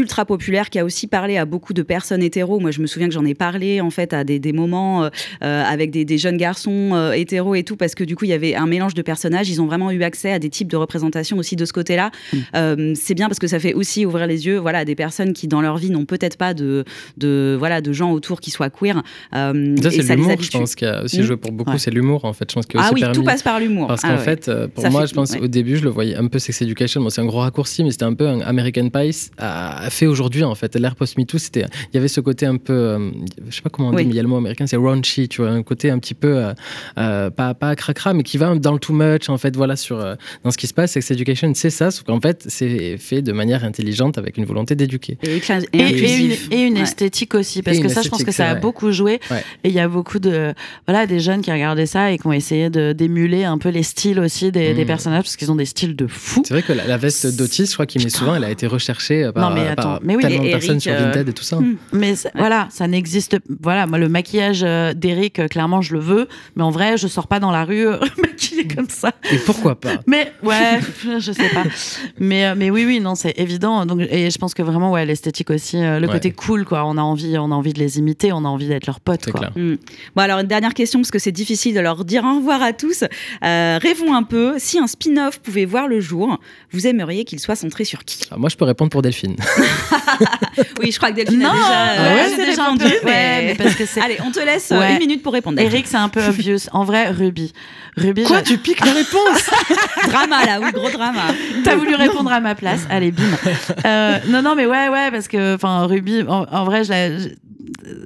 ultra populaire qui a aussi parlé à beaucoup de personnes hétéros. Moi, je me souviens que j'en ai parlé en fait à des, des moments euh, euh, avec des, des jeunes garçons euh, hétéros et tout, parce que du coup, il y avait un mélange de personnages. Ils ont vraiment eu accès à des types de représentations aussi de ce côté-là. Euh, c'est bien parce que ça fait aussi ouvrir les yeux, voilà, à des personnes qui dans leur vie n'ont peut-être pas de, de, voilà, de gens autour qui soient queer. Ça, c'est l'humour, je pense, qui a aussi Mm. joué pour beaucoup. Ouais. C'est l'humour, en fait. Je pense Ah oui, permis... tout passe par l'humour. Parce Ah qu'en ouais. fait, pour Ça moi, fait- je pense ouais. au début, je le voyais un peu Sex Education. Bon, c'est un gros raccourci, mais c'était un peu un American Pie a fait aujourd'hui, en fait. L'ère post-MeToo, c'était, il y avait ce côté un peu, euh, je sais pas comment on Oui. dit, mais il y a le mot américain, c'est raunchy, tu vois, un côté un petit peu, euh, euh, pas, pas cracra, mais qui va dans le too much, en fait, voilà, sur, euh, dans ce qui se passe. Sex Education, c'est ça, sauf qu'en fait, c'est fait de manière intelligente avec une volonté d'éduquer. Et, écla- et Et, et une, inclusif. et une Ouais. esthétique aussi, parce Et que ça, je pense que ça a vrai. beaucoup joué. Ouais. Et il y a beaucoup de, voilà, des jeunes qui regardaient ça et qui ont essayé de d'émuler un peu les styles aussi des, des Mm. personnages, parce qu'ils ont des styles de fou. C'est vrai que la, la veste d'Otis, je crois qu'il met souvent, elle a été recherchée par, Non, mais par attends, mais oui. tellement de personnes Eric, sur euh, Vinted et tout ça. hmm. Mais voilà, ça n'existe. Voilà, moi, le maquillage euh, d'Eric, euh, clairement, je le veux. Mais en vrai, je sors pas dans la rue maquillée comme ça. Et pourquoi pas? Mais ouais, je sais pas. Mais, mais oui, oui, non, c'est évident. Donc, et je pense que vraiment, ouais, l'esthétique aussi, le Ouais. côté cool, quoi. On a envie, on a envie de les imiter, on a envie d'être leurs potes, quoi. clair. Mm. Bon, alors, une dernière question, parce que c'est difficile de leur dire au revoir à tous. Euh, rêvons un peu. Si un spin-off pouvait voir le jour, vous aimeriez qu'il soit centré sur qui? Ah, moi, je peux répondre pour Delphine. Oui, je crois que Delphine Non, a déjà, ouais, euh, c'est j'ai déjà un répondu. ouais, mais parce que c'est- Allez, on te laisse euh, Ouais. une minute pour répondre. Eric, c'est un peu obvious. En vrai, Ruby. Ruby, Quoi Tu piques la réponse drama là, oui, gros drama. T'as voulu répondre à ma place. Allez, bim. Euh, non, non, mais ouais, ouais, parce que, enfin, Ruby, en, en vrai, je la- je-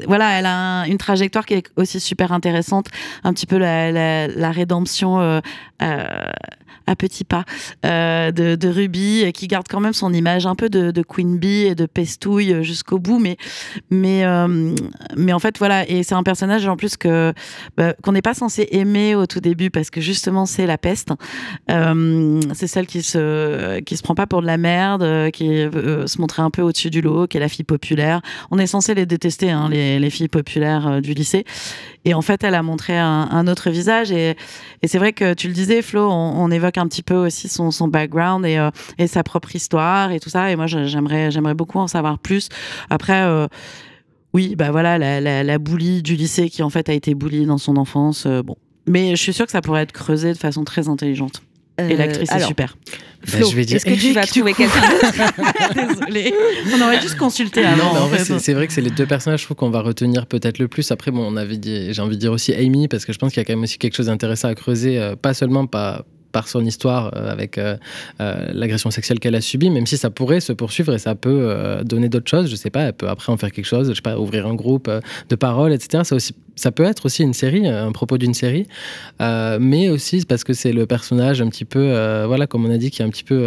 voilà, elle a un- une trajectoire qui est aussi super intéressante. Un petit peu la, la, la rédemption euh, euh, à petits pas euh, de, de Ruby, euh, qui garde quand même son image un peu de, Queen Bee et de pestouille euh, jusqu'au bout, mais, mais, mais en fait, voilà, et c'est un personnage en plus que bah, qu'on n'est pas censé aimer au tout début parce que justement c'est la peste. C'est celle qui se qui se prend pas pour de la merde, qui veut se montrer un peu au-dessus du lot, qui est la fille populaire. On est censé les détester, hein, les, les filles populaires du lycée. Et en fait, elle a montré un, autre visage. Et, et c'est vrai que tu le disais, Flo, on évoque un petit peu aussi son, son background et, euh, et sa propre histoire et tout ça. Et moi, j'aimerais j'aimerais beaucoup en savoir plus. Après. euh, oui, bah voilà, la, la, la bully du lycée qui en fait a été bully dans son enfance. euh, bon, mais je suis sûre que ça pourrait être creusé de façon très intelligente. Et l'actrice est super. Flo, je vais dire est-ce que tu vas trouver quelqu'un d'autre? Désolée. On aurait dû se consulter avant. Non, en vrai, fait. c'est- c'est vrai que c'est les deux personnages, je trouve qu'on va retenir peut-être le plus. Après, bon, on avait dit, j'ai envie de dire aussi Amy, parce que je pense qu'il y a quand même aussi quelque chose d'intéressant à creuser, euh, pas seulement par, par son histoire euh, avec euh, euh, l'agression sexuelle qu'elle a subie, même si ça pourrait se poursuivre et ça peut donner d'autres choses. Je sais pas, elle peut après en faire quelque chose, je sais pas, ouvrir un groupe de parole, etc. Ça aussi, ça peut être aussi une série, un propos d'une série, mais aussi parce que c'est le personnage un petit peu, voilà, comme on a dit, qui est un petit peu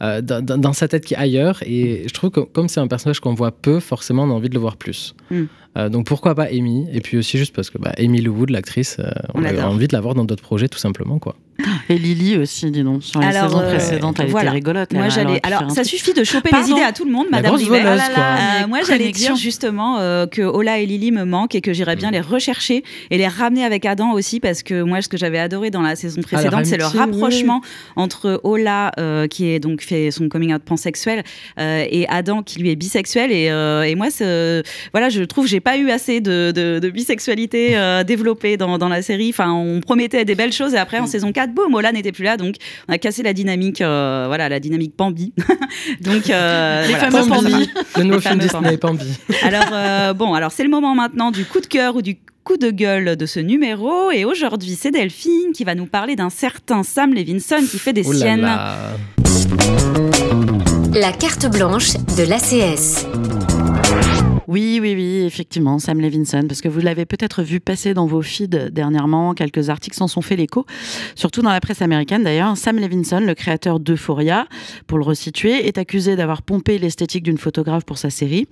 dans sa tête qui est ailleurs. Et je trouve que comme c'est un personnage qu'on voit peu, forcément, on a envie de le voir plus. Mm. Euh, donc pourquoi pas Amy Et puis aussi juste parce que bah, Amy Lou Wood, l'actrice, euh, on, On a envie de la voir dans d'autres projets, tout simplement, quoi. Et Lily aussi, dis donc. Sur les Alors, saisons euh, précédentes, elle voilà. était rigolote. Moi, j'allais. Alors, ça suffit de choper Pardon les idées à tout le monde, La Madame Rivet. voleuse, Ah là quoi. là, euh, moi, j'allais dire justement euh, que Ola et Lily me manquent et que j'irais bien les rechercher et les ramener avec Adam aussi parce que moi, ce que j'avais adoré dans la saison précédente, c'est le rapprochement entre Ola, euh, qui est donc fait son coming out pansexuel, euh, et Adam, qui lui est bisexuel. Et, euh, et moi, voilà, je trouve que j'ai pas eu assez de, de- de bisexualité euh, développée dans, dans la série. Enfin, on promettait des belles choses et après, en saison 4, boum, Ola n'était plus là, donc on a cassé la dynamique, euh, voilà, la dynamique Pambi. donc, euh, Les voilà, fameux Pambi. Le nouveau Les film Disney, Pambi. alors euh, bon, alors c'est le moment maintenant du coup de cœur ou du coup de gueule de ce numéro et aujourd'hui c'est Delphine qui va nous parler d'un certain Sam Levinson qui fait des Oh là siennes. là. La carte blanche de l'ACS. Oui, oui, oui, effectivement, Sam Levinson, parce que vous l'avez peut-être vu passer dans vos feeds dernièrement, quelques articles s'en sont fait l'écho, surtout dans la presse américaine d'ailleurs. Sam Levinson, le créateur d'Euphoria, pour le resituer, est accusé d'avoir pompé l'esthétique d'une photographe pour sa série,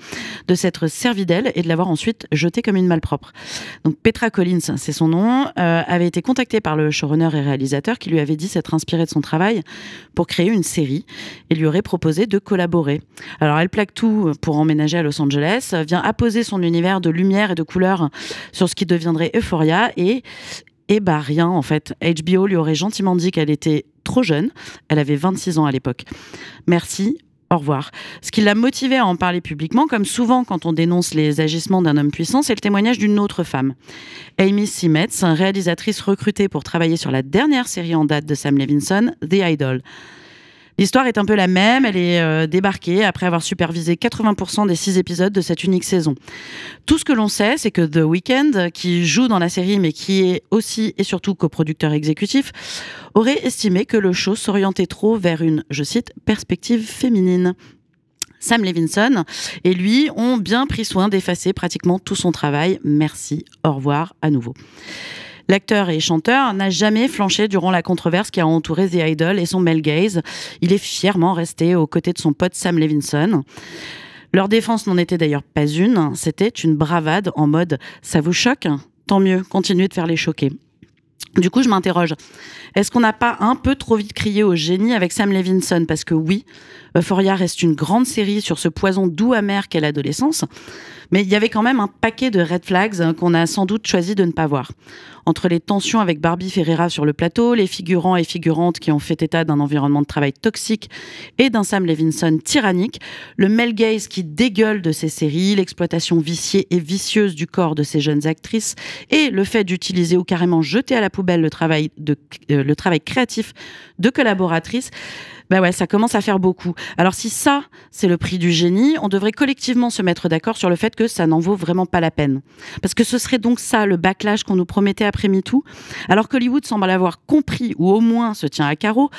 de s'être servi d'elle et de l'avoir ensuite jetée comme une malpropre. Donc Petra Collins, c'est son nom, euh, avait été contactée par le showrunner et réalisateur qui lui avait dit s'être inspiré de son travail pour créer une série et lui aurait proposé de collaborer. Alors elle plaque tout pour emménager à Los Angeles, vient apposer son univers de lumière et de couleurs sur ce qui deviendrait Euphoria et et bah rien en fait. HBO lui aurait gentiment dit qu'elle était trop jeune, elle avait 26 ans à l'époque. Merci, au revoir. Ce qui l'a motivée à en parler publiquement, comme souvent quand on dénonce les agissements d'un homme puissant, c'est le témoignage d'une autre femme. Amy Simetz, réalisatrice recrutée pour travailler sur la dernière série en date de Sam Levinson, The Idol. L'histoire est un peu la même, elle est euh, débarquée après avoir supervisé 80% des six épisodes de cette unique saison. Tout ce que l'on sait, c'est que The Weeknd, qui joue dans la série mais qui est aussi et surtout coproducteur exécutif, aurait estimé que le show s'orientait trop vers une, je cite, perspective féminine. Sam Levinson et lui ont bien pris soin d'effacer pratiquement tout son travail. Merci, au revoir à nouveau. L'acteur et chanteur n'a jamais flanché durant la controverse qui a entouré The Idol et son male gaze. Il est fièrement resté aux côtés de son pote Sam Levinson. Leur défense n'en était d'ailleurs pas une, c'était une bravade en mode ça vous choque? Tant mieux, continuez de faire les choquer. Du coup, je m'interroge. Est-ce qu'on n'a pas un peu trop vite crié au génie avec Sam Levinson? Parce que oui, Euphoria reste une grande série sur ce poison doux amer qu'est l'adolescence. Mais il y avait quand même un paquet de red flags hein, qu'on a sans doute choisi de ne pas voir. Entre les tensions avec Barbie Ferreira sur le plateau, les figurants et figurantes qui ont fait état d'un environnement de travail toxique et d'un Sam Levinson tyrannique, le male gaze qui dégueule de ces séries, l'exploitation viciée et vicieuse du corps de ces jeunes actrices et le fait d'utiliser ou carrément jeter à la poubelle le travail, euh, le travail créatif de collaboratrices, bah ouais, ça commence à faire beaucoup. Alors si ça, c'est le prix du génie, on devrait collectivement se mettre d'accord sur le fait que ça n'en vaut vraiment pas la peine. Parce que ce serait donc ça le backlash qu'on nous promettait après MeToo, alors qu'Hollywood semble l'avoir compris ou au moins se tient à carreau.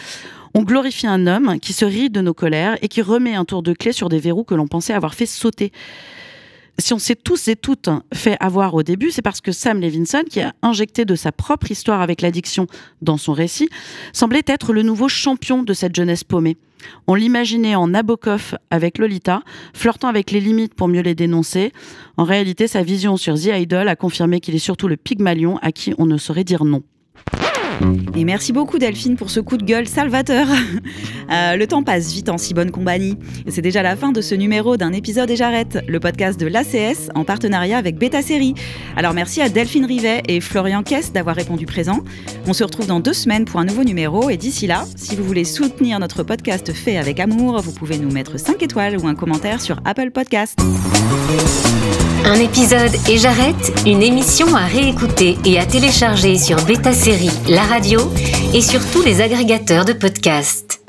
On glorifie un homme qui se rit de nos colères et qui remet un tour de clé sur des verrous que l'on pensait avoir fait sauter. Si on s'est tous et toutes fait avoir au début, c'est parce que Sam Levinson, qui a injecté de sa propre histoire avec l'addiction dans son récit, semblait être le nouveau champion de cette jeunesse paumée. On l'imaginait en Nabokov avec Lolita, flirtant avec les limites pour mieux les dénoncer. En réalité, sa vision sur The Idol a confirmé qu'il est surtout le Pygmalion à qui on ne saurait dire non. Et merci beaucoup Delphine pour ce coup de gueule salvateur. Euh, le temps passe vite en si bonne compagnie. C'est déjà la fin de ce numéro d'un épisode et j'arrête, le podcast de l'ACS en partenariat avec Beta Série. Alors merci à Delphine Rivet et Florian Kess d'avoir répondu présent. On se retrouve dans deux semaines pour un nouveau numéro et d'ici là, si vous voulez soutenir notre podcast fait avec amour, vous pouvez nous mettre 5 étoiles ou un commentaire sur Apple Podcast. Un épisode et j'arrête, une émission à réécouter et à télécharger sur Beta Série, radio et sur tous les agrégateurs de podcasts.